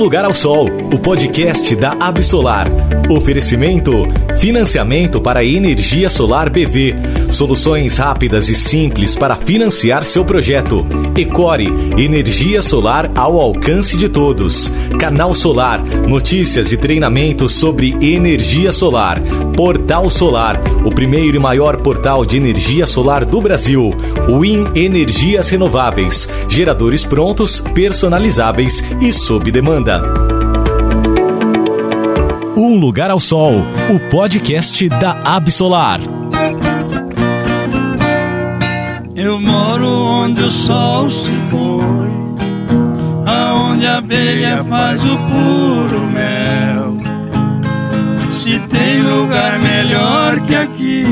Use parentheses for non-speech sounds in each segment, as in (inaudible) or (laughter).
Lugar ao Sol, o podcast da Absolar. Oferecimento: financiamento para energia solar BV. Soluções rápidas e simples para financiar seu projeto. Ecore, energia solar ao alcance de todos. Canal Solar, notícias e treinamentos sobre energia solar. Portal Solar, o primeiro e maior portal de energia solar do Brasil. Win Energias Renováveis, geradores prontos, personalizáveis e sob demanda. Um Lugar ao Sol, o podcast da Absolar. Eu moro onde o sol se põe, aonde a abelha faz o puro mel. Se tem lugar melhor que aqui,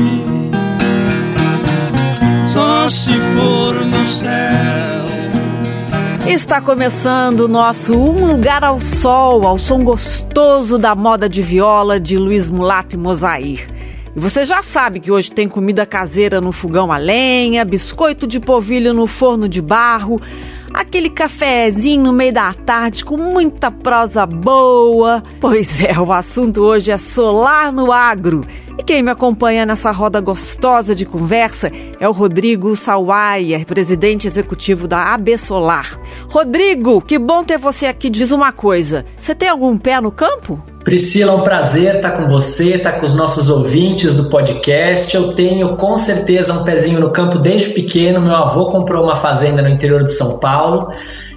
só se for no céu. Está começando o nosso Um Lugar ao Sol, ao som gostoso da moda de viola de Luiz Mulato e Mosair. E você já sabe que hoje tem comida caseira no fogão a lenha, biscoito de polvilho no forno de barro, aquele cafezinho no meio da tarde com muita prosa boa. Pois é, o assunto hoje é solar no agro. E quem me acompanha nessa roda gostosa de conversa é o Rodrigo Sawaia, presidente executivo da AB Solar. Rodrigo, que bom ter você aqui. Diz uma coisa: você tem algum pé no campo? Priscila, é um prazer estar com você, estar com os nossos ouvintes do podcast. Eu tenho com certeza um pezinho no campo desde pequeno. Meu avô comprou uma fazenda no interior de São Paulo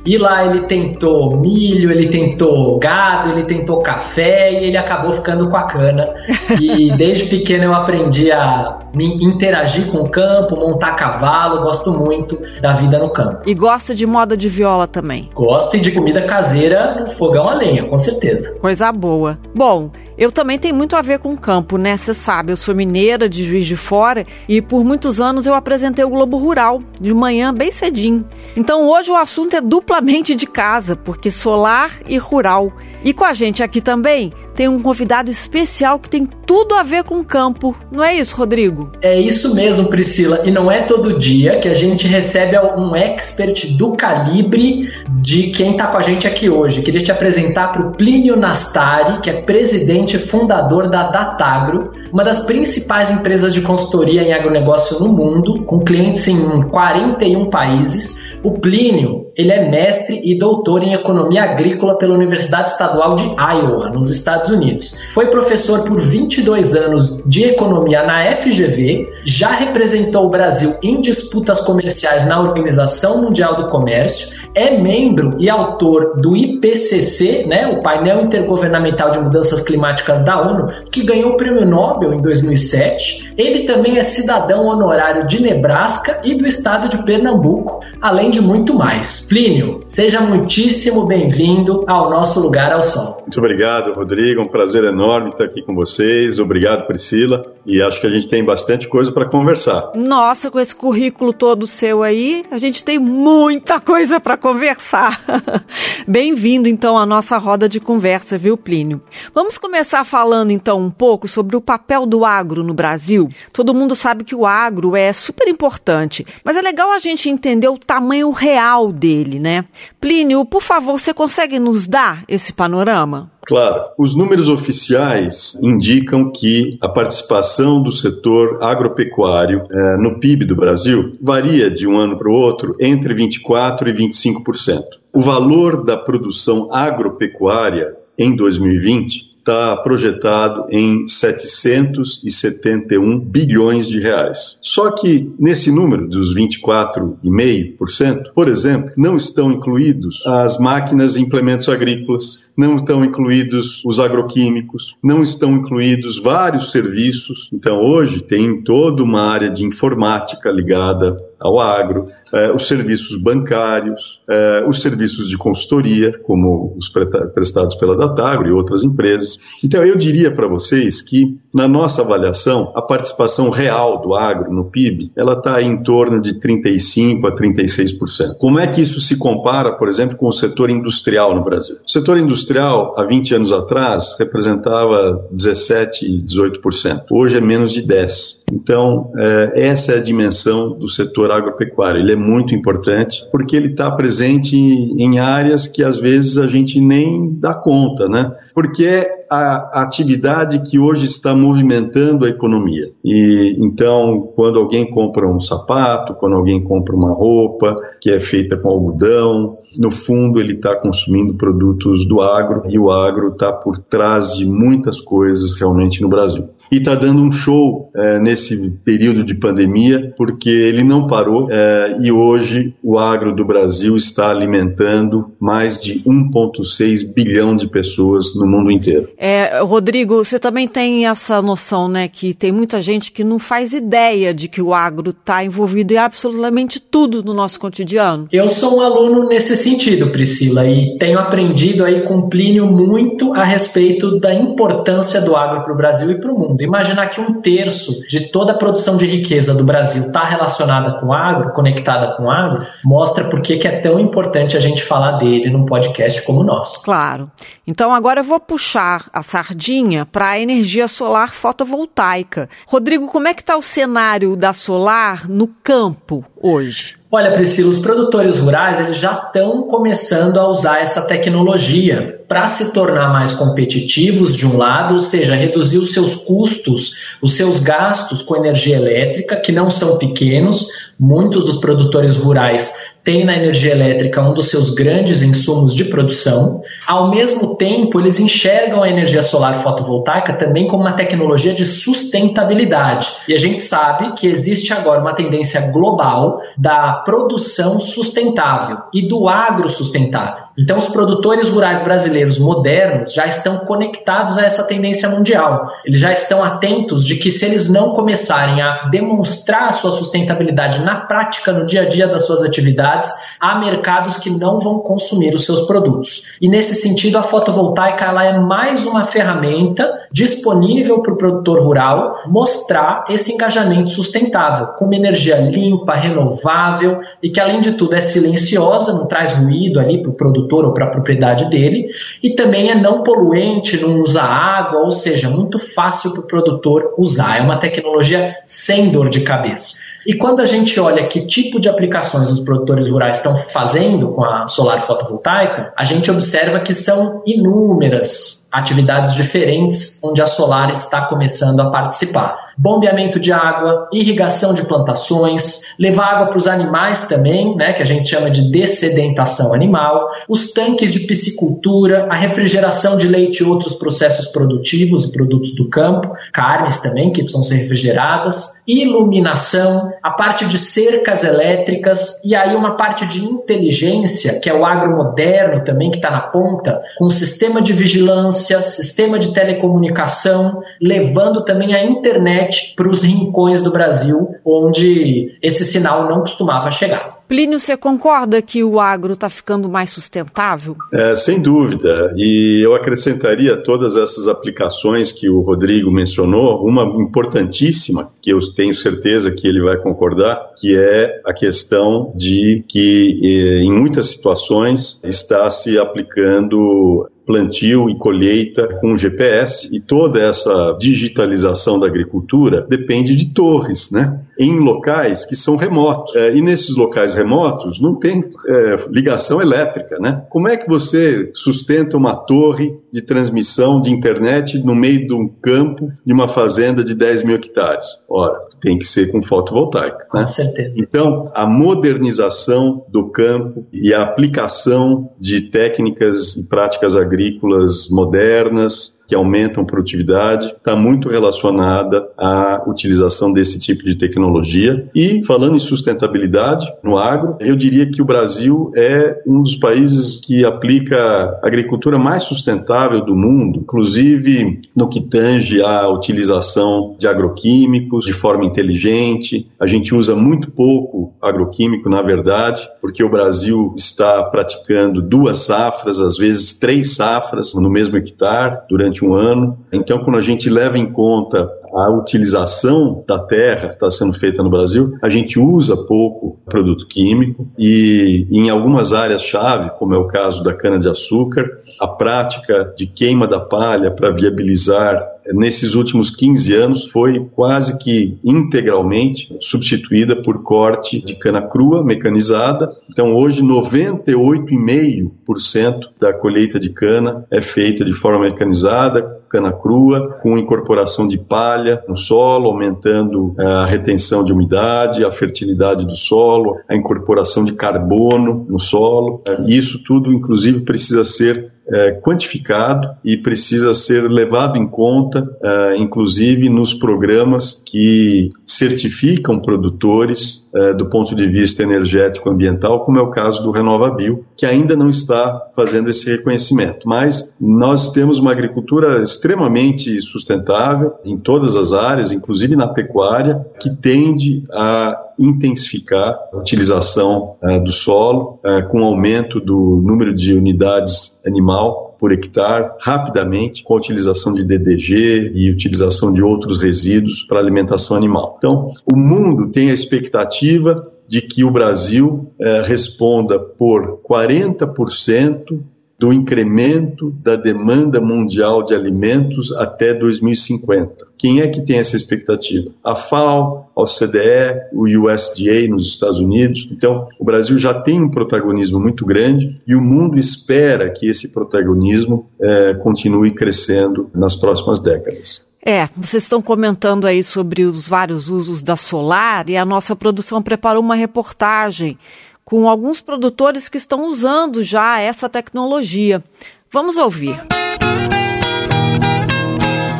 e lá ele tentou milho, ele tentou gado, ele tentou café e ele acabou ficando com a cana. E (laughs) desde pequeno eu aprendi a me interagir com o campo, montar cavalo, gosto muito da vida no campo. E gosta de moda de viola também? Gosto e de comida caseira no fogão a lenha, com certeza. Coisa boa. Bom, eu também tenho muito a ver com o campo, né? Você sabe, eu sou mineira de Juiz de Fora e por muitos anos eu apresentei o Globo Rural, de manhã bem cedinho. Então hoje o assunto é duplamente de casa, porque solar e rural. E com a gente aqui também tem um convidado especial que tem tudo a ver com o campo. Não é isso, Rodrigo? É isso mesmo, Priscila. E não é todo dia que a gente recebe um expert do calibre de quem está com a gente aqui hoje. Queria te apresentar para o Plínio Nastari, que é presidente e fundador da Datagro, uma das principais empresas de consultoria em agronegócio no mundo, com clientes em 41 países. O Plínio, ele é mestre e doutor em economia agrícola pela Universidade Estadual de Iowa, nos Estados Unidos. Foi professor por 22 anos de economia na FGV, já representou o Brasil em disputas comerciais na Organização Mundial do Comércio, é membro e autor do IPCC, né, o painel intergovernamental de mudanças climáticas da ONU, que ganhou o prêmio Nobel em 2007. Ele também é cidadão honorário de Nebraska e do estado de Pernambuco, além de muito mais. Plínio, seja muitíssimo bem-vindo ao nosso lugar ao sol. Muito obrigado, Rodrigo. Um prazer enorme estar aqui com vocês. Obrigado, Priscila. E acho que a gente tem bastante coisa para conversar. Nossa, com esse currículo todo seu aí, a gente tem muita coisa para conversar. (laughs) Bem-vindo então à nossa roda de conversa, viu, Plínio? Vamos começar falando então um pouco sobre o papel do agro no Brasil. Todo mundo sabe que o agro é super importante, mas é legal a gente entender o tamanho real dele, né? Plínio, por favor, você consegue nos dar esse panorama? Claro, os números oficiais indicam que a participação do setor agropecuário eh, no PIB do Brasil varia de um ano para o outro entre 24% e 25%. O valor da produção agropecuária em 2020 está projetado em 771 bilhões de reais. Só que nesse número dos 24,5%, por exemplo, não estão incluídos as máquinas e implementos agrícolas, não estão incluídos os agroquímicos, não estão incluídos vários serviços. Então hoje tem toda uma área de informática ligada ao agro, os serviços bancários, eh, os serviços de consultoria, como os prestados pela Datagro e outras empresas. Então, eu diria para vocês que, na nossa avaliação, a participação real do agro no PIB, ela está em torno de 35% a 36%. Como é que isso se compara, por exemplo, com o setor industrial no Brasil? O setor industrial, há 20 anos atrás, representava 17% e 18%. Hoje é menos de 10%. Então, é, essa é a dimensão do setor agropecuário. Ele é muito importante porque ele está presente em, áreas que às vezes a gente nem dá conta, né? Porque é a atividade que hoje está movimentando a economia. E então, quando alguém compra um sapato, quando alguém compra uma roupa que é feita com algodão, no fundo ele está consumindo produtos do agro e o agro está por trás de muitas coisas realmente no Brasil. E está dando um show é, nesse período de pandemia, porque ele não parou é, e hoje o agro do Brasil está alimentando mais de 1,6 bilhão de pessoas no mundo inteiro. É, Rodrigo, você também tem essa noção, né, que tem muita gente que não faz ideia de que o agro está envolvido em absolutamente tudo no nosso cotidiano. Eu sou um aluno nesse sentido, Priscila, e tenho aprendido aí com Plínio muito a respeito da importância do agro para o Brasil e para o mundo. Imaginar que um terço de toda a produção de riqueza do Brasil está relacionada com agro, conectada com agro, mostra por que é tão importante a gente falar dele num podcast como o nosso. Claro. Então agora eu vou puxar a sardinha para a energia solar fotovoltaica. Rodrigo, como é que está o cenário da solar no campo hoje? Olha, Priscila, os produtores rurais eles já estão começando a usar essa tecnologia para se tornar mais competitivos, de um lado, ou seja, reduzir os seus custos, os seus gastos com energia elétrica, que não são pequenos. Muitos dos produtores rurais têm na energia elétrica um dos seus grandes insumos de produção. Ao mesmo tempo, eles enxergam a energia solar fotovoltaica também como uma tecnologia de sustentabilidade. E a gente sabe que existe agora uma tendência global da produção sustentável e do agro sustentável. Então, os produtores rurais brasileiros modernos já estão conectados a essa tendência mundial. Eles já estão atentos de que, se eles não começarem a demonstrar a sua sustentabilidade na prática, no dia a dia das suas atividades, há mercados que não vão consumir os seus produtos. E, nesse sentido, a fotovoltaica ela é mais uma ferramenta disponível para o produtor rural mostrar esse engajamento sustentável, com uma energia limpa, renovável e que, além de tudo, é silenciosa, não traz ruído ali para o produtor ou para a propriedade dele, e também é não poluente, não usa água, ou seja, muito fácil para o produtor usar. É uma tecnologia sem dor de cabeça. E quando a gente olha que tipo de aplicações os produtores rurais estão fazendo com a solar fotovoltaica, a gente observa que são inúmeras atividades diferentes onde a solar está começando a participar. Bombeamento de água, irrigação de plantações, levar água para os animais também, né, que a gente chama de dessedentação animal, os tanques de piscicultura, a refrigeração de leite e outros processos produtivos e produtos do campo, carnes também que precisam ser refrigeradas, iluminação, a parte de cercas elétricas e aí uma parte de inteligência, que é o agro moderno também que está na ponta, com sistema de vigilância, sistema de telecomunicação, levando também a internet para os rincões do Brasil onde esse sinal não costumava chegar. Plínio, você concorda que o agro está ficando mais sustentável? É, sem dúvida. E eu acrescentaria todas essas aplicações que o Rodrigo mencionou, uma importantíssima, que eu tenho certeza que ele vai concordar, que é a questão de que, eh, em muitas situações, está se aplicando plantio e colheita com GPS e toda essa digitalização da agricultura depende de torres, né? Em locais que são remotos. É, e nesses locais remotos não tem é, ligação elétrica, né? Como é que você sustenta uma torre de transmissão de internet no meio de um campo de uma fazenda de 10 mil hectares? Ora, tem que ser com fotovoltaica. Com né? certeza. Então, a modernização do campo e a aplicação de técnicas e práticas agrícolas agrícolas modernas, que aumentam produtividade, está muito relacionada à utilização desse tipo de tecnologia. E falando em sustentabilidade no agro, eu diria que o Brasil é um dos países que aplica a agricultura mais sustentável do mundo, inclusive no que tange à utilização de agroquímicos de forma inteligente. A gente usa muito pouco agroquímico, na verdade, porque o Brasil está praticando duas safras, às vezes três safras no mesmo hectare durante um ano. Então, quando a gente leva em conta a utilização da terra está sendo feita no Brasil, a gente usa pouco produto químico e em algumas áreas-chave, como é o caso da cana-de-açúcar, a prática de queima da palha para viabilizar nesses últimos 15 anos, foi quase que integralmente substituída por corte de cana crua mecanizada. Então, hoje, 98,5% da colheita de cana é feita de forma mecanizada, cana crua, com incorporação de palha no solo, aumentando eh, a retenção de umidade, a fertilidade do solo, a incorporação de carbono no solo. Isso tudo, inclusive, precisa ser é, quantificado e precisa ser levado em conta, é, inclusive nos programas que certificam produtores é, do ponto de vista energético ambiental, como é o caso do RenovaBio, que ainda não está fazendo esse reconhecimento. Mas nós temos uma agricultura extremamente sustentável em todas as áreas, inclusive na pecuária, que tende a intensificar a utilização uh, do solo, uh, com aumento do número de unidades animal por hectare rapidamente com a utilização de DDG e utilização de outros resíduos para alimentação animal. Então, o mundo tem a expectativa de que o Brasil eh, responda por 40% do incremento da demanda mundial de alimentos até 2050. Quem é que tem essa expectativa? A FAO, a OCDE, o USDA nos Estados Unidos. Então, o Brasil já tem um protagonismo muito grande e o mundo espera que esse protagonismo é, continue crescendo nas próximas décadas. É, vocês estão comentando aí sobre os vários usos da solar e a nossa produção preparou uma reportagem com alguns produtores que estão usando já essa tecnologia. Vamos ouvir.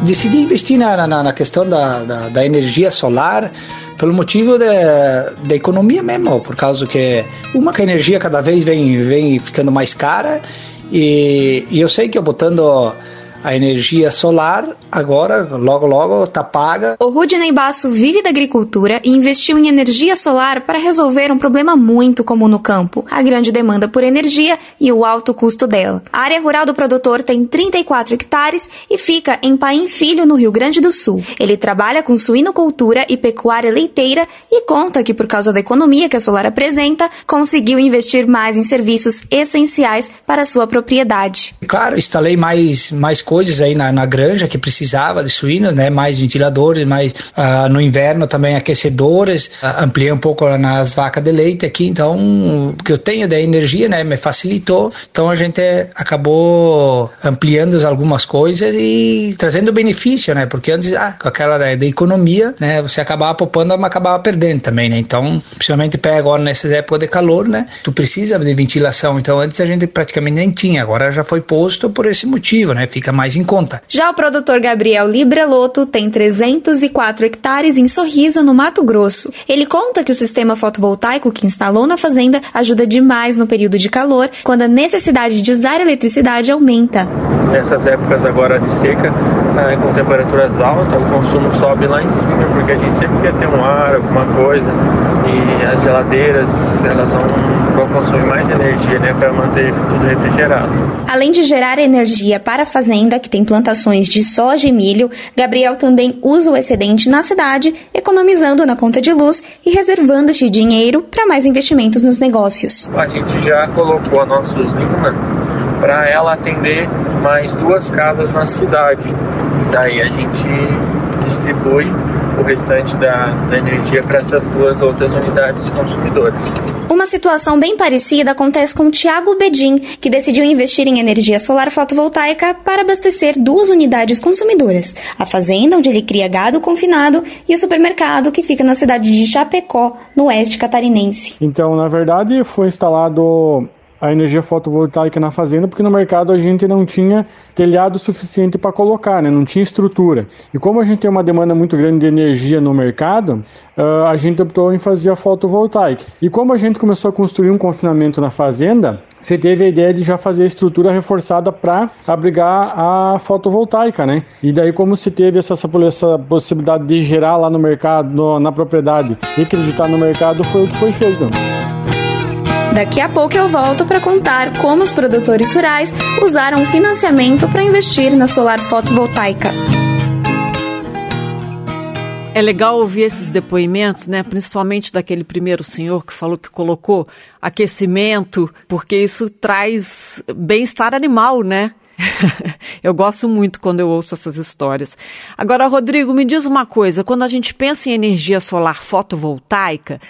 Decidi investir na, na, na questão da, da, da, energia solar pelo motivo da economia mesmo, por causa que uma que a energia cada vez vem, vem ficando mais cara e, e eu sei que eu botando a energia solar agora, logo logo, tá paga. O Rudney Basso vive da agricultura e investiu em energia solar para resolver um problema muito comum no campo: a grande demanda por energia e o alto custo dela. A área rural do produtor tem 34 hectares e fica em Paim Filho, no Rio Grande do Sul. Ele trabalha com suinocultura e pecuária leiteira e conta que, por causa da economia que a solar apresenta, conseguiu investir mais em serviços essenciais para sua propriedade. Claro, instalei mais, mais coisas aí na, na granja que precisava de suínos, né? Mais ventiladores, mais uh, no inverno também aquecedores. Uh, ampliei um pouco nas vacas de leite aqui, então que eu tenho da energia, né? Me facilitou. Então a gente acabou ampliando algumas coisas e trazendo benefício, né? Porque antes, ah, com aquela da, da economia, né? Você acabava poupando, mas acabava perdendo também, né? Então, principalmente pega agora nessas épocas de calor, né? Tu precisa de ventilação. Então antes a gente praticamente nem tinha, agora já foi posto por esse motivo, né? Fica mais mais em conta. Já o produtor Gabriel Libreloto tem 304 hectares em Sorriso, no Mato Grosso. Ele conta que o sistema fotovoltaico que instalou na fazenda ajuda demais no período de calor, quando a necessidade de usar eletricidade aumenta. Nessas épocas agora de seca, né, com temperaturas altas, o consumo sobe lá em cima, porque a gente sempre quer ter um ar, alguma coisa, e as geladeiras elas vão, consumir mais energia né, para manter tudo refrigerado. Além de gerar energia para a fazenda, que tem plantações de soja e milho, Gabriel também usa o excedente na cidade, economizando na conta de luz e reservando este dinheiro para mais investimentos nos negócios. A gente já colocou a nossa usina para ela atender mais duas casas na cidade. Daí a gente distribui o restante da, da energia para essas duas outras unidades consumidoras. Uma situação bem parecida acontece com Tiago Bedin, que decidiu investir em energia solar fotovoltaica para abastecer duas unidades consumidoras: a fazenda, onde ele cria gado confinado, e o supermercado, que fica na cidade de Chapecó, no oeste catarinense. Então, na verdade, foi instalado a energia fotovoltaica na fazenda, porque no mercado a gente não tinha telhado suficiente para colocar, né? não tinha estrutura. E como a gente tem uma demanda muito grande de energia no mercado, uh, a gente optou em fazer a fotovoltaica. E como a gente começou a construir um confinamento na fazenda, você teve a ideia de já fazer a estrutura reforçada para abrigar a fotovoltaica, né? E daí, como se teve essa, essa possibilidade de gerar lá no mercado, no, na propriedade e acreditar no mercado, foi o que foi feito. Daqui a pouco eu volto para contar como os produtores rurais usaram o financiamento para investir na solar fotovoltaica. É legal ouvir esses depoimentos, né? Principalmente daquele primeiro senhor que falou que colocou aquecimento, porque isso traz bem-estar animal, né? (laughs) eu gosto muito quando eu ouço essas histórias. Agora, Rodrigo, me diz uma coisa: quando a gente pensa em energia solar fotovoltaica,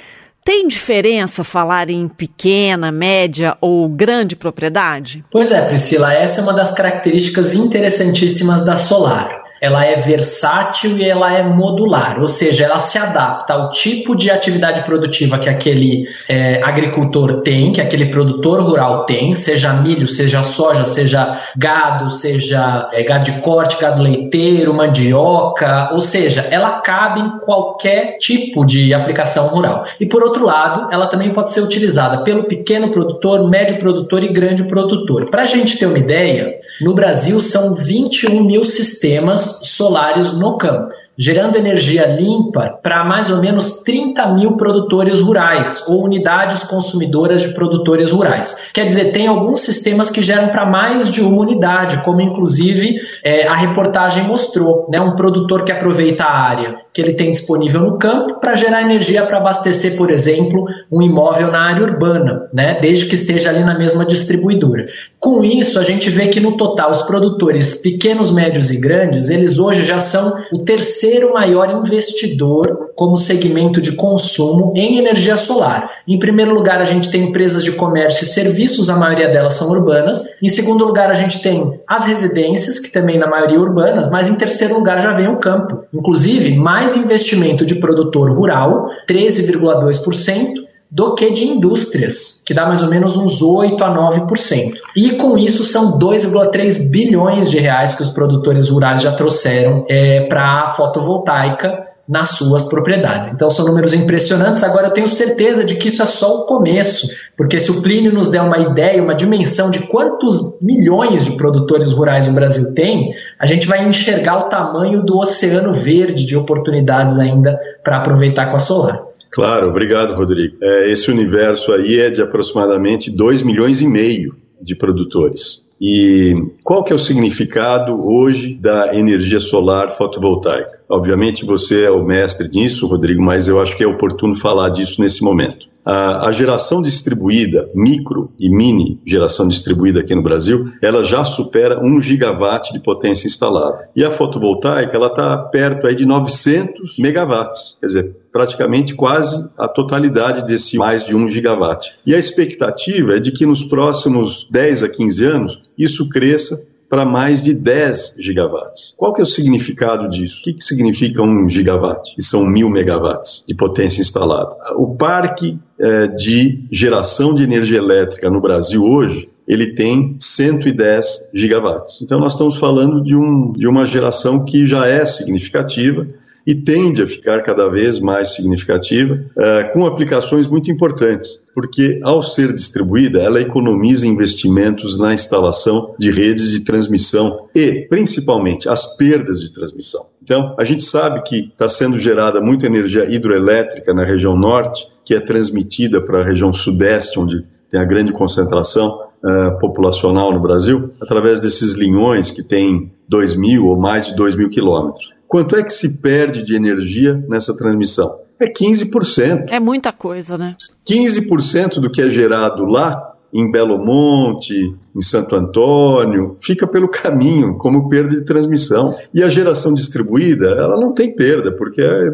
tem diferença falar em pequena, média ou grande propriedade? Pois é, Priscila, essa é uma das características interessantíssimas da solar ela é versátil e ela é modular, ou seja, ela se adapta ao tipo de atividade produtiva que aquele é, agricultor tem, que aquele produtor rural tem, seja milho, seja soja, seja gado, seja é, gado de corte, gado leiteiro, mandioca, ou seja, ela cabe em qualquer tipo de aplicação rural. E por outro lado, ela também pode ser utilizada pelo pequeno produtor, médio produtor e grande produtor. Para a gente ter uma ideia, no Brasil são 21 mil sistemas solares no campo gerando energia limpa para mais ou menos 30 mil produtores rurais ou unidades consumidoras de produtores rurais. Quer dizer, tem alguns sistemas que geram para mais de uma unidade, como inclusive é, a reportagem mostrou, né? Um produtor que aproveita a área que ele tem disponível no campo para gerar energia para abastecer, por exemplo, um imóvel na área urbana, né? Desde que esteja ali na mesma distribuidora. Com isso, a gente vê que no total os produtores pequenos, médios e grandes, eles hoje já são o terceiro maior investidor como segmento de consumo em energia solar. Em primeiro lugar, a gente tem empresas de comércio e serviços, a maioria delas são urbanas. Em segundo lugar, a gente tem as residências, que também na maioria urbanas, mas em terceiro lugar já vem o campo. Inclusive, mais investimento de produtor rural, 13,2% do que de indústrias, que dá mais ou menos uns 8 a 9%. E com isso são 2,3 bilhões de reais que os produtores rurais já trouxeram é, para a fotovoltaica nas suas propriedades. Então são números impressionantes. Agora eu tenho certeza de que isso é só o começo, porque se o Plínio nos der uma ideia, uma dimensão de quantos milhões de produtores rurais o Brasil tem, a gente vai enxergar o tamanho do oceano verde de oportunidades ainda para aproveitar com a solar. Claro, obrigado, Rodrigo. É, esse universo aí é de aproximadamente 2 milhões e meio de produtores. E qual que é o significado hoje da energia solar fotovoltaica? Obviamente você é o mestre nisso, Rodrigo, mas eu acho que é oportuno falar disso nesse momento. A, a, geração distribuída, micro e mini geração distribuída aqui no Brasil, ela já supera 1 gigawatt de potência instalada. E a fotovoltaica, ela está perto aí de 900 megawatts, quer dizer, praticamente quase a totalidade desse mais de 1 gigawatt. E a expectativa é de que nos próximos 10 a 15 anos isso cresça para mais de 10 gigawatts. Qual que é o significado disso? O que, que significa um gigawatt? Que são mil megawatts de potência instalada. O parque é, de geração de energia elétrica no Brasil hoje ele tem 110 gigawatts. Então nós estamos falando de, um, de uma geração que já é significativa e tende a ficar cada vez mais significativa, uh, com aplicações muito importantes, porque ao ser distribuída, ela economiza investimentos na instalação de redes de transmissão e, principalmente, as perdas de transmissão. Então, a gente sabe que está sendo gerada muita energia hidroelétrica na região norte, que é transmitida para a região sudeste, onde tem a grande concentração uh, populacional no Brasil, através desses linhões que têm 2 mil ou mais de 2 mil quilômetros. Quanto é que se perde de energia nessa transmissão? É 15%. É muita coisa, né? 15% do que é gerado lá em Belo Monte, em Santo Antônio, fica pelo caminho como perda de transmissão. E a geração distribuída, ela não tem perda, porque é,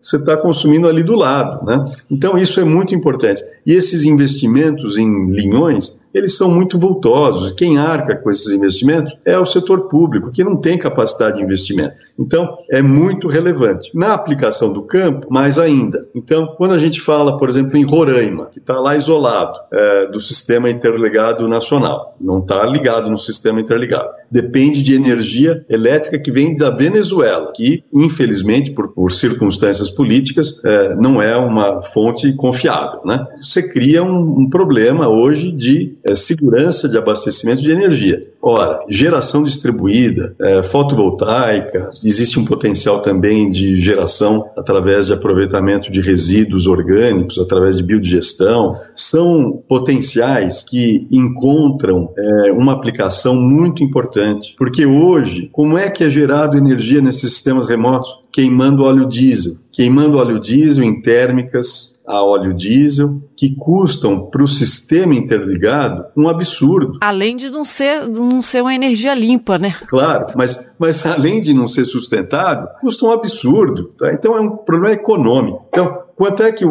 você está consumindo ali do lado. Né? Então, isso é muito importante. E esses investimentos em linhões, eles são muito vultosos. Quem arca com esses investimentos é o setor público, que não tem capacidade de investimento. Então, é muito relevante. Na aplicação do campo, mais ainda. Então, quando a gente fala, por exemplo, em Roraima, que está lá isolado é, do sistema interligado nacional, não está ligado no sistema interligado. Depende de energia elétrica que vem da Venezuela, que, infelizmente, por, por circunstâncias políticas, é, não é uma fonte confiável. Né? Você cria um, um problema hoje de é, segurança de abastecimento de energia. Ora, geração distribuída, é, fotovoltaica, existe um potencial também de geração através de aproveitamento de resíduos orgânicos, através de biodigestão, são potenciais que encontram é, uma aplicação muito importante, porque hoje, como é que é gerado energia nesses sistemas remotos? Queimando óleo diesel. Queimando óleo diesel em térmicas a óleo diesel, que custam para o sistema interligado um absurdo. Além de não ser, não ser uma energia limpa, né? Claro, mas, mas (laughs) além de não ser sustentável, custa um absurdo. Tá? Então é um problema econômico. Então, quanto é que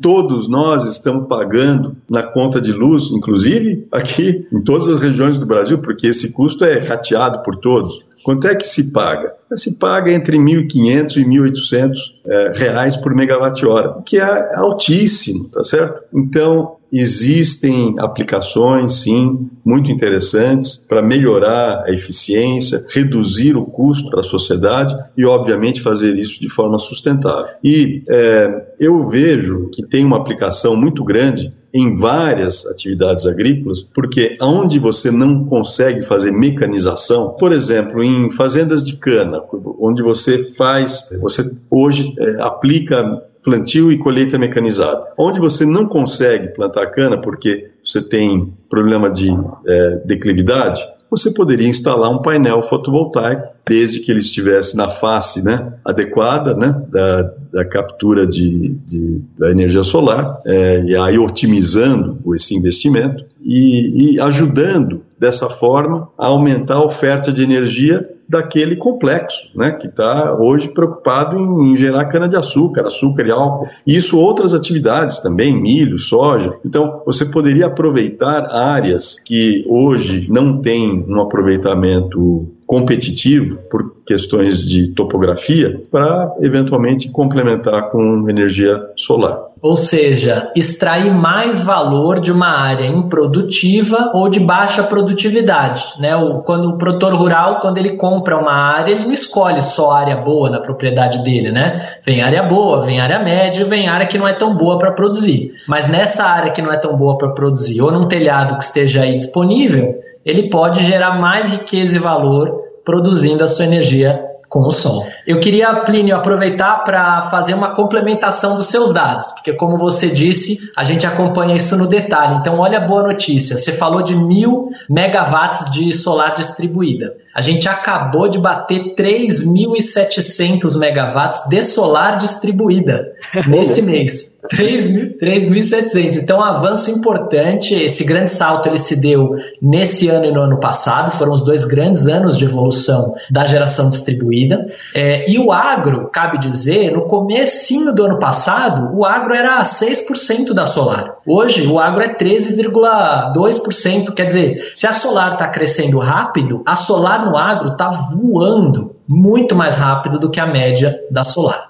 todos nós estamos pagando na conta de luz, inclusive aqui em todas as regiões do Brasil, porque esse custo é rateado por todos? Quanto é que se paga? Se paga entre 1.500 e 1.800 é, reais por megawatt-hora, que é altíssimo, tá certo? Então, existem aplicações, sim, muito interessantes para melhorar a eficiência, reduzir o custo para a sociedade e, obviamente, fazer isso de forma sustentável. E é, eu vejo que tem uma aplicação muito grande em várias atividades agrícolas, porque onde você não consegue fazer mecanização, por exemplo, em fazendas de cana, onde você faz, você hoje é, aplica plantio e colheita mecanizada. Onde você não consegue plantar cana porque você tem problema de é, declividade, você poderia instalar um painel fotovoltaico, desde que ele estivesse na face né, adequada né, da, da captura de, de, da energia solar, é, e aí otimizando esse investimento e, e ajudando dessa forma a aumentar a oferta de energia daquele complexo, né, que está hoje preocupado em, em gerar cana-de-açúcar, açúcar e álcool. E isso outras atividades também, milho, soja. Então, você poderia aproveitar áreas que hoje não têm um aproveitamento competitivo por questões de topografia para eventualmente complementar com energia solar. Ou seja, extrair mais valor de uma área improdutiva ou de baixa produtividade. Né? O, quando o produtor rural, quando ele compra uma área, ele não escolhe só área boa na propriedade dele, né? Vem área boa, vem área média vem área que não é tão boa para produzir. Mas nessa área que não é tão boa para produzir, ou num telhado que esteja aí disponível, ele pode gerar mais riqueza e valor produzindo a sua energia com o sol. Eu queria, Plínio, aproveitar para fazer uma complementação dos seus dados, porque, como você disse, a gente acompanha isso no detalhe. Então, olha a boa notícia: você falou de mil megawatts de solar distribuída. A gente acabou de bater 3.700 megawatts de solar distribuída (laughs) nesse mês. 3.700. Então, um avanço importante. Esse grande salto ele se deu nesse ano e no ano passado. Foram os dois grandes anos de evolução da geração distribuída. É, e o agro, cabe dizer, no comecinho do ano passado, o agro era 6% da solar. Hoje, o agro é 13,2%. Quer dizer, se a solar está crescendo rápido, a solar no agro está voando muito mais rápido do que a média da solar.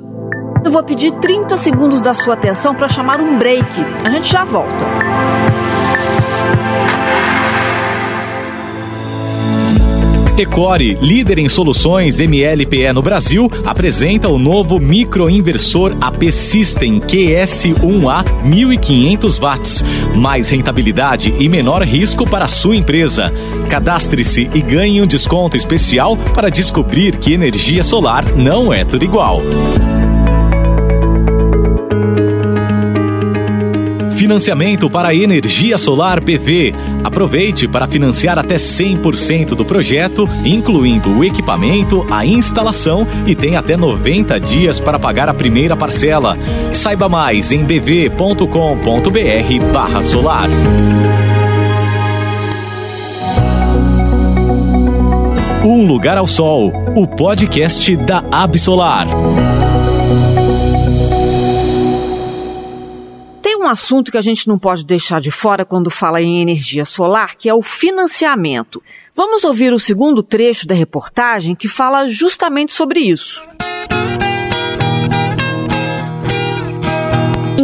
Eu vou pedir 30 segundos da sua atenção para chamar um break. A gente já volta. Ecore, líder em soluções MLPE no Brasil, apresenta o novo microinversor AP System QS1A 1500 watts. Mais rentabilidade e menor risco para a sua empresa. Cadastre-se e ganhe um desconto especial para descobrir que energia solar não é tudo igual. Financiamento para energia solar PV. Aproveite para financiar até 100% do projeto, incluindo o equipamento, a instalação e tem até 90 dias para pagar a primeira parcela. Saiba mais em bv.com.br/solar. Um lugar ao sol, o podcast da Absolar. Assunto que a gente não pode deixar de fora quando fala em energia solar, que é o financiamento. Vamos ouvir o segundo trecho da reportagem que fala justamente sobre isso.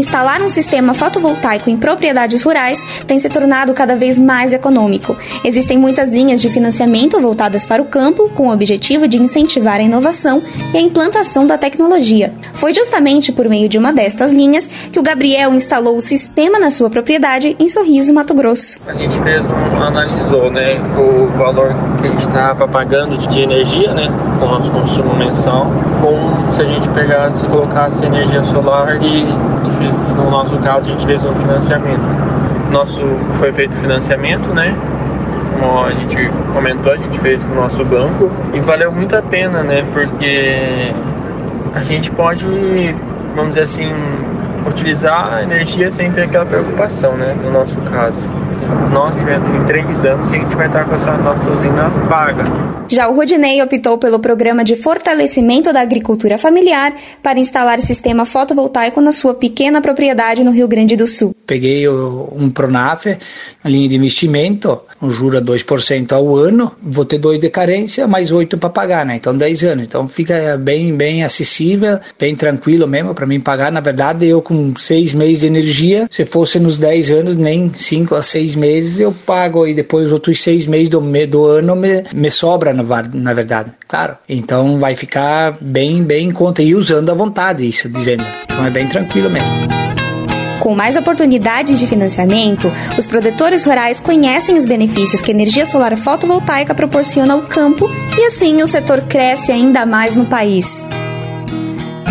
Instalar um sistema fotovoltaico em propriedades rurais tem se tornado cada vez mais econômico. Existem muitas linhas de financiamento voltadas para o campo, com o objetivo de incentivar a inovação e a implantação da tecnologia. Foi justamente por meio de uma destas linhas que o Gabriel instalou o sistema na sua propriedade em Sorriso, Mato Grosso. A gente fez analisou né, o valor que a gente estava pagando de energia, né, com o nosso consumo mensal, se a gente pegasse e colocasse energia solar e, no nosso caso a gente fez um financiamento. Nosso foi feito financiamento, né? Como a gente comentou, a gente fez com o nosso banco e valeu muito a pena, né? Porque a gente pode, vamos dizer assim, utilizar a energia sem ter aquela preocupação, né? No nosso caso. Nós, em três anos, a gente vai estar com essa nossa usina paga. Já o Rodinei optou pelo programa de fortalecimento da agricultura familiar para instalar sistema fotovoltaico na sua pequena propriedade no Rio Grande do Sul. Peguei um Pronaf, a linha de investimento, um juro 2% ao ano, vou ter dois de carência, mais oito para pagar, né? Então 10 anos. Então fica bem, bem acessível, bem tranquilo mesmo para mim pagar. Na verdade, eu com seis meses de energia, se fosse nos 10 anos, nem cinco a seis meses eu pago e depois os outros seis meses do, do ano me, me sobra na, verdade, claro. Então vai ficar bem, bem em conta e usando à vontade isso, dizendo. Então é bem tranquilo mesmo. Com mais oportunidades de financiamento, os produtores rurais conhecem os benefícios que a energia solar fotovoltaica proporciona ao campo e assim o setor cresce ainda mais no país.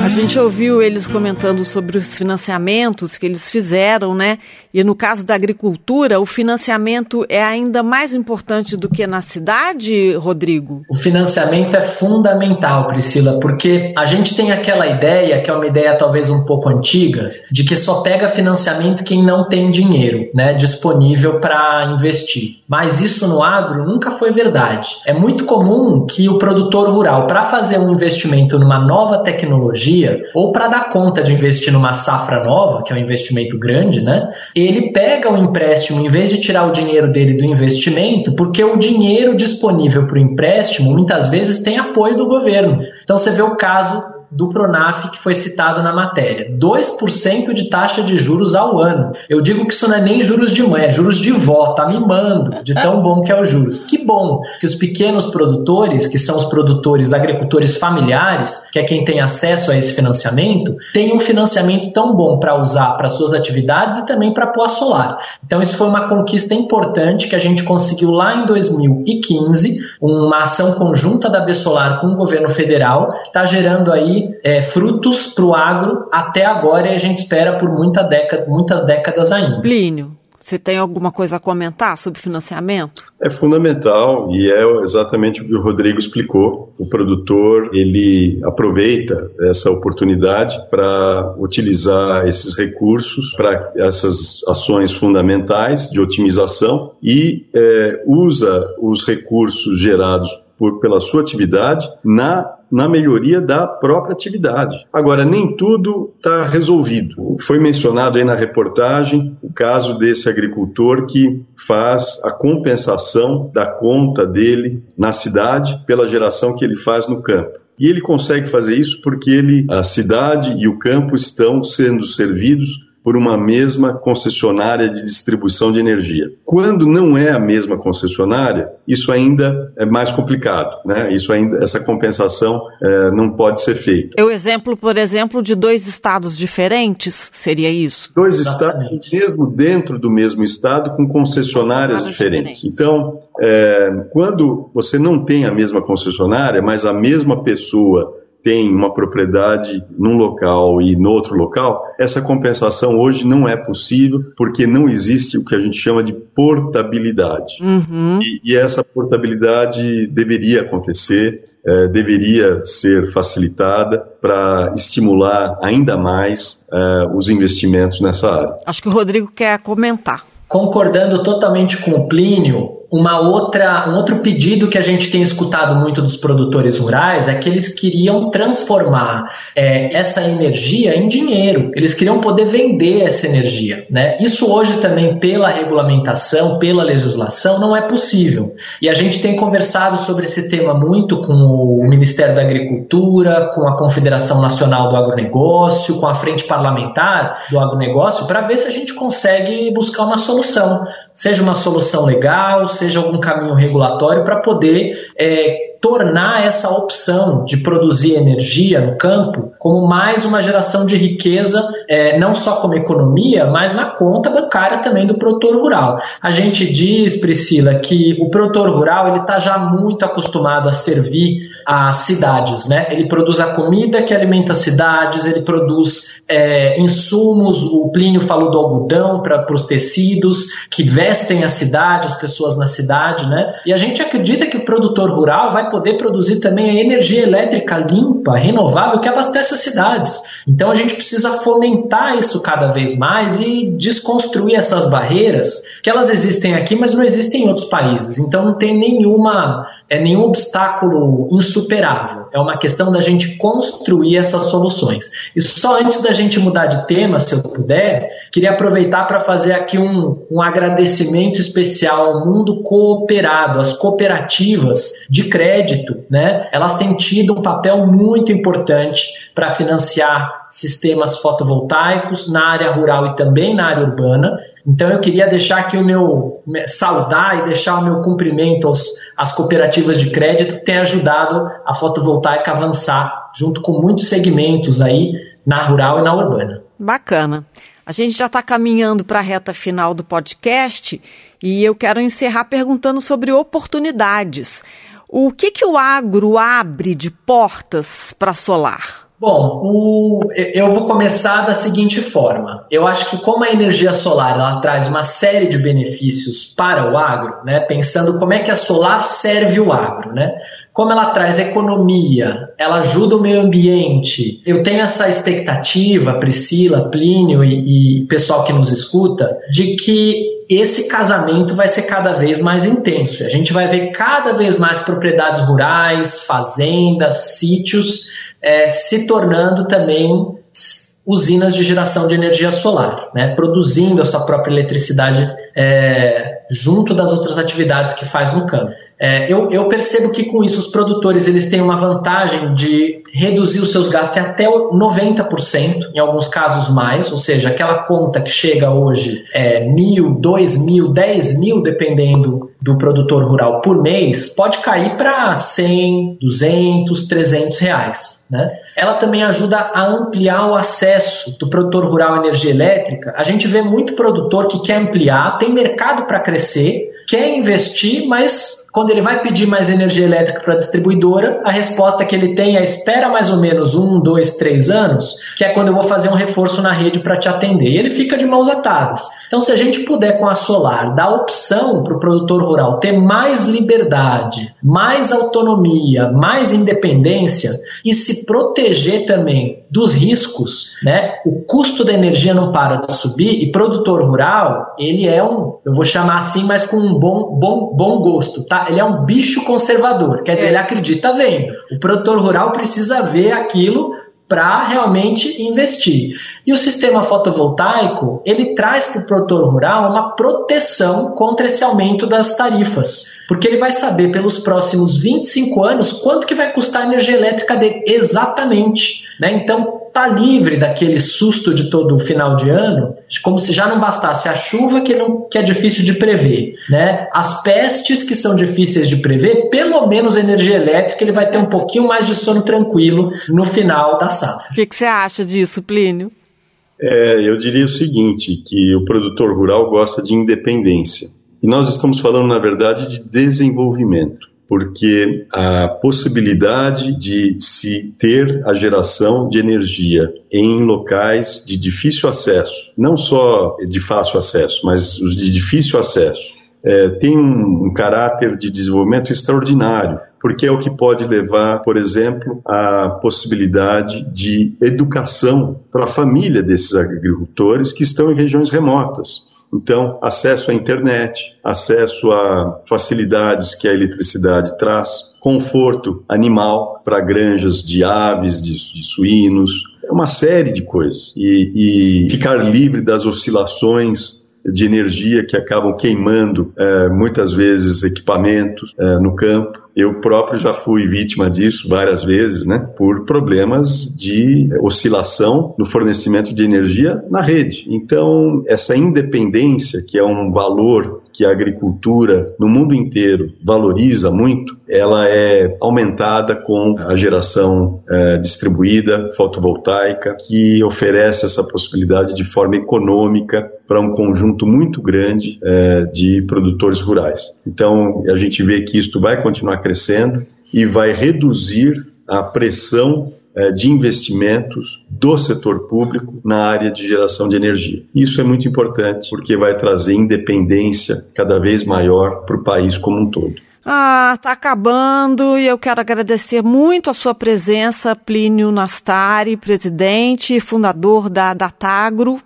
A gente ouviu eles comentando sobre os financiamentos que eles fizeram, né? E no caso da agricultura, o financiamento é ainda mais importante do que na cidade, Rodrigo? O financiamento é fundamental, Priscila, porque a gente tem aquela ideia, que é uma ideia talvez um pouco antiga, de que só pega financiamento quem não tem dinheiro né, disponível para investir. Mas isso no agro nunca foi verdade. É muito comum que o produtor rural, para fazer um investimento numa nova tecnologia, ou para dar conta de investir numa safra nova, que é um investimento grande, né? ele pega o empréstimo em vez de tirar o dinheiro dele do investimento, porque o dinheiro disponível para o empréstimo muitas vezes tem apoio do governo. Então você vê o caso do Pronaf que foi citado na matéria. 2% de taxa de juros ao ano. Eu digo que isso não é nem juros de mãe, é juros de vó, tá mimando de tão bom que é o juros. Que bom que os pequenos produtores, que são os produtores, agricultores familiares, que é quem tem acesso a esse financiamento, têm um financiamento tão bom para usar para suas atividades e também para pôr solar. Então isso foi uma conquista importante que a gente conseguiu lá em 2015, uma ação conjunta da Bessolar com o governo federal, que está gerando aí é, frutos para o agro até agora e a gente espera por muita década, muitas décadas ainda. Plínio, você tem alguma coisa a comentar sobre financiamento? É fundamental e é exatamente o que o Rodrigo explicou. O produtor ele aproveita essa oportunidade para utilizar esses recursos para essas ações fundamentais de otimização e é, usa os recursos gerados por, pela sua atividade na na melhoria da própria atividade. Agora, nem tudo está resolvido. Foi mencionado aí na reportagem o caso desse agricultor que faz a compensação da conta dele na cidade pela geração que ele faz no campo. E ele consegue fazer isso porque ele, a cidade e o campo estão sendo servidos por uma mesma concessionária de distribuição de energia. Quando não é a mesma concessionária, isso ainda é mais complicado, né? Isso ainda, essa compensação é, não pode ser feita. É o exemplo, por exemplo, de dois estados diferentes, seria isso? Dois estados, mesmo dentro do mesmo estado, com concessionárias diferentes. diferentes. Então, é, quando você não tem a mesma concessionária, mas a mesma pessoa tem uma propriedade num local e no outro local, essa compensação hoje não é possível porque não existe o que a gente chama de portabilidade. Uhum. E, e, essa portabilidade deveria acontecer, é, deveria ser facilitada para estimular ainda mais é, os investimentos nessa área. Acho que o Rodrigo quer comentar. Concordando totalmente com o Plínio, uma outra, um outro pedido que a gente tem escutado muito dos produtores rurais é que eles queriam transformar é, essa energia em dinheiro. Eles queriam poder vender essa energia. Né? Isso hoje também, pela regulamentação, pela legislação, não é possível. E a gente tem conversado sobre esse tema muito com o Ministério da Agricultura, com a Confederação Nacional do Agronegócio, com a Frente Parlamentar do Agronegócio, para ver se a gente consegue buscar uma solução seja uma solução legal, seja algum caminho regulatório para poder é, tornar essa opção de produzir energia no campo como mais uma geração de riqueza, é, não só como economia, mas na conta bancária também do produtor rural. A gente diz, Priscila, que o produtor rural ele está já muito acostumado a servir as cidades, né? Ele produz a comida que alimenta cidades, ele produz é, insumos, o Plínio falou do algodão para os tecidos que vestem a cidade, as pessoas na cidade, né? E a gente acredita que o produtor rural vai poder produzir também a energia elétrica limpa, renovável, que abastece as cidades. Então a gente precisa fomentar isso cada vez mais e desconstruir essas barreiras que elas existem aqui, mas não existem em outros países. Então não tem nenhuma é nenhum obstáculo insuperável. É uma questão da gente construir essas soluções. E só antes da gente mudar de tema, se eu puder, queria aproveitar para fazer aqui um, um agradecimento especial ao mundo cooperado, às cooperativas de crédito, né? Elas têm tido um papel muito importante para financiar sistemas fotovoltaicos na área rural e também na área urbana. Então eu queria deixar aqui o meu saudar e deixar o meu cumprimento aos, às cooperativas de crédito que têm ajudado a fotovoltaica avançar junto com muitos segmentos aí na rural e na urbana. Bacana. A gente já está caminhando para a reta final do podcast e eu quero encerrar perguntando sobre oportunidades. O que, que o agro abre de portas para solar? Bom, o, eu vou começar da seguinte forma. Eu acho que como a energia solar ela traz uma série de benefícios para o agro, né, pensando como é que a solar serve o agro, né? Como ela traz economia, ela ajuda o meio ambiente. Eu tenho essa expectativa, Priscila, Plínio e, e pessoal que nos escuta, de que esse casamento vai ser cada vez mais intenso. A gente vai ver cada vez mais propriedades rurais, fazendas, sítios é, se tornando também usinas de geração de energia solar, né, produzindo a sua própria eletricidade é, junto das outras atividades que faz no campo. É, eu, eu, percebo que com isso os produtores eles têm uma vantagem de reduzir os seus gastos até 90%, em alguns casos mais, ou seja, aquela conta que chega hoje é mil, dois mil, dez mil, dependendo do produtor rural por mês, pode cair para 100, 200, 300 reais. Né? Ela também ajuda a ampliar o acesso do produtor rural à energia elétrica. A gente vê muito produtor que quer ampliar, tem mercado para crescer, quer investir, mas quando ele vai pedir mais energia elétrica para a distribuidora, a resposta que ele tem é espera mais ou menos um, dois, três anos, que é quando eu vou fazer um reforço na rede para te atender. E ele fica de mãos atadas. Então, se a gente puder com a solar dar opção para o produtor rural ter mais liberdade, mais autonomia, mais independência e se proteger também dos riscos, né? O custo da energia não para de subir e produtor rural, ele é um, eu vou chamar assim, mas com um bom, bom, bom gosto, tá? Ele é um bicho conservador, quer dizer, é. ele acredita vendo. O produtor rural precisa ver aquilo para realmente investir. E o sistema fotovoltaico, ele traz para o produtor rural uma proteção contra esse aumento das tarifas, porque ele vai saber pelos próximos 25 anos quanto que vai custar a energia elétrica dele exatamente, né? Então, tá livre daquele susto de todo o final de ano, como se já não bastasse a chuva que, não, que é difícil de prever, né? As pestes que são difíceis de prever, pelo menos a energia elétrica ele vai ter um pouquinho mais de sono tranquilo no final da safra. O que, que você acha disso, Plínio? É, eu diria o seguinte, que o produtor rural gosta de independência. E nós estamos falando, na verdade, de desenvolvimento porque a possibilidade de se ter a geração de energia em locais de difícil acesso, não só de fácil acesso, mas os de difícil acesso, é, tem um, um caráter de desenvolvimento extraordinário porque é o que pode levar, por exemplo, à possibilidade de educação para a família desses agricultores que estão em regiões remotas. Então, acesso à internet, acesso a facilidades que a eletricidade traz, conforto animal para granjas de aves, de, de suínos, é uma série de coisas. E, e ficar livre das oscilações de energia que acabam queimando é, muitas vezes equipamentos é, no campo. Eu próprio já fui vítima disso várias vezes, né, por problemas de oscilação no fornecimento de energia na rede. Então, essa independência, que é um valor que a agricultura no mundo inteiro valoriza muito, ela é aumentada com a geração é, distribuída fotovoltaica, que oferece essa possibilidade de forma econômica para um conjunto muito grande é, de produtores rurais. Então, a gente vê que isto vai continuar crescendo e vai reduzir a pressão é, de investimentos do setor público na área de geração de energia. Isso é muito importante porque vai trazer independência cada vez maior para o país como um todo. Ah, tá acabando e eu quero agradecer muito a sua presença, Plínio Nastari, presidente e fundador da Datagro,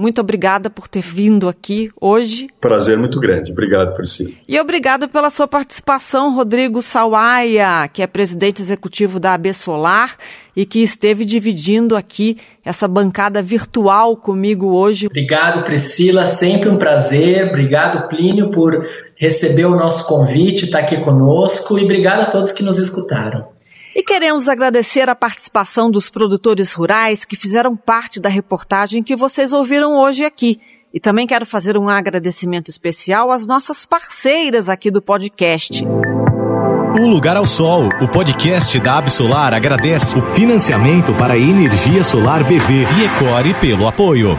muito obrigada por ter vindo aqui hoje. Prazer muito grande. Obrigado, Priscila. E obrigado pela sua participação, Rodrigo Sawaia, que é presidente executivo da AB Solar e que esteve dividindo aqui essa bancada virtual comigo hoje. Obrigado, Priscila. Sempre um prazer. Obrigado, Plínio, por receber o nosso convite, estar aqui conosco. E obrigado a todos que nos escutaram. E queremos agradecer a participação dos produtores rurais que fizeram parte da reportagem que vocês ouviram hoje aqui. E também quero fazer um agradecimento especial às nossas parceiras aqui do podcast. Um Lugar ao Sol, o podcast da Absolar agradece o financiamento para a energia solar BV e Ecore pelo apoio.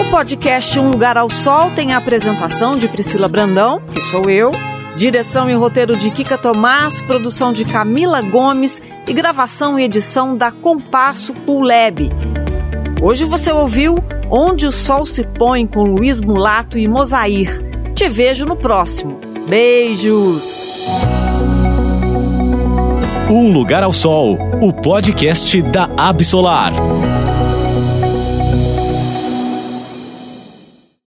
O podcast Um Lugar ao Sol tem a apresentação de Priscila Brandão, que sou eu, Direção e roteiro de Kika Tomás, produção de Camila Gomes e gravação e edição da Compasso Lab. Hoje você ouviu Onde o Sol se Põe com Luiz Mulato e Mosair. Te vejo no próximo. Beijos! Um Lugar ao Sol, o podcast da Absolar.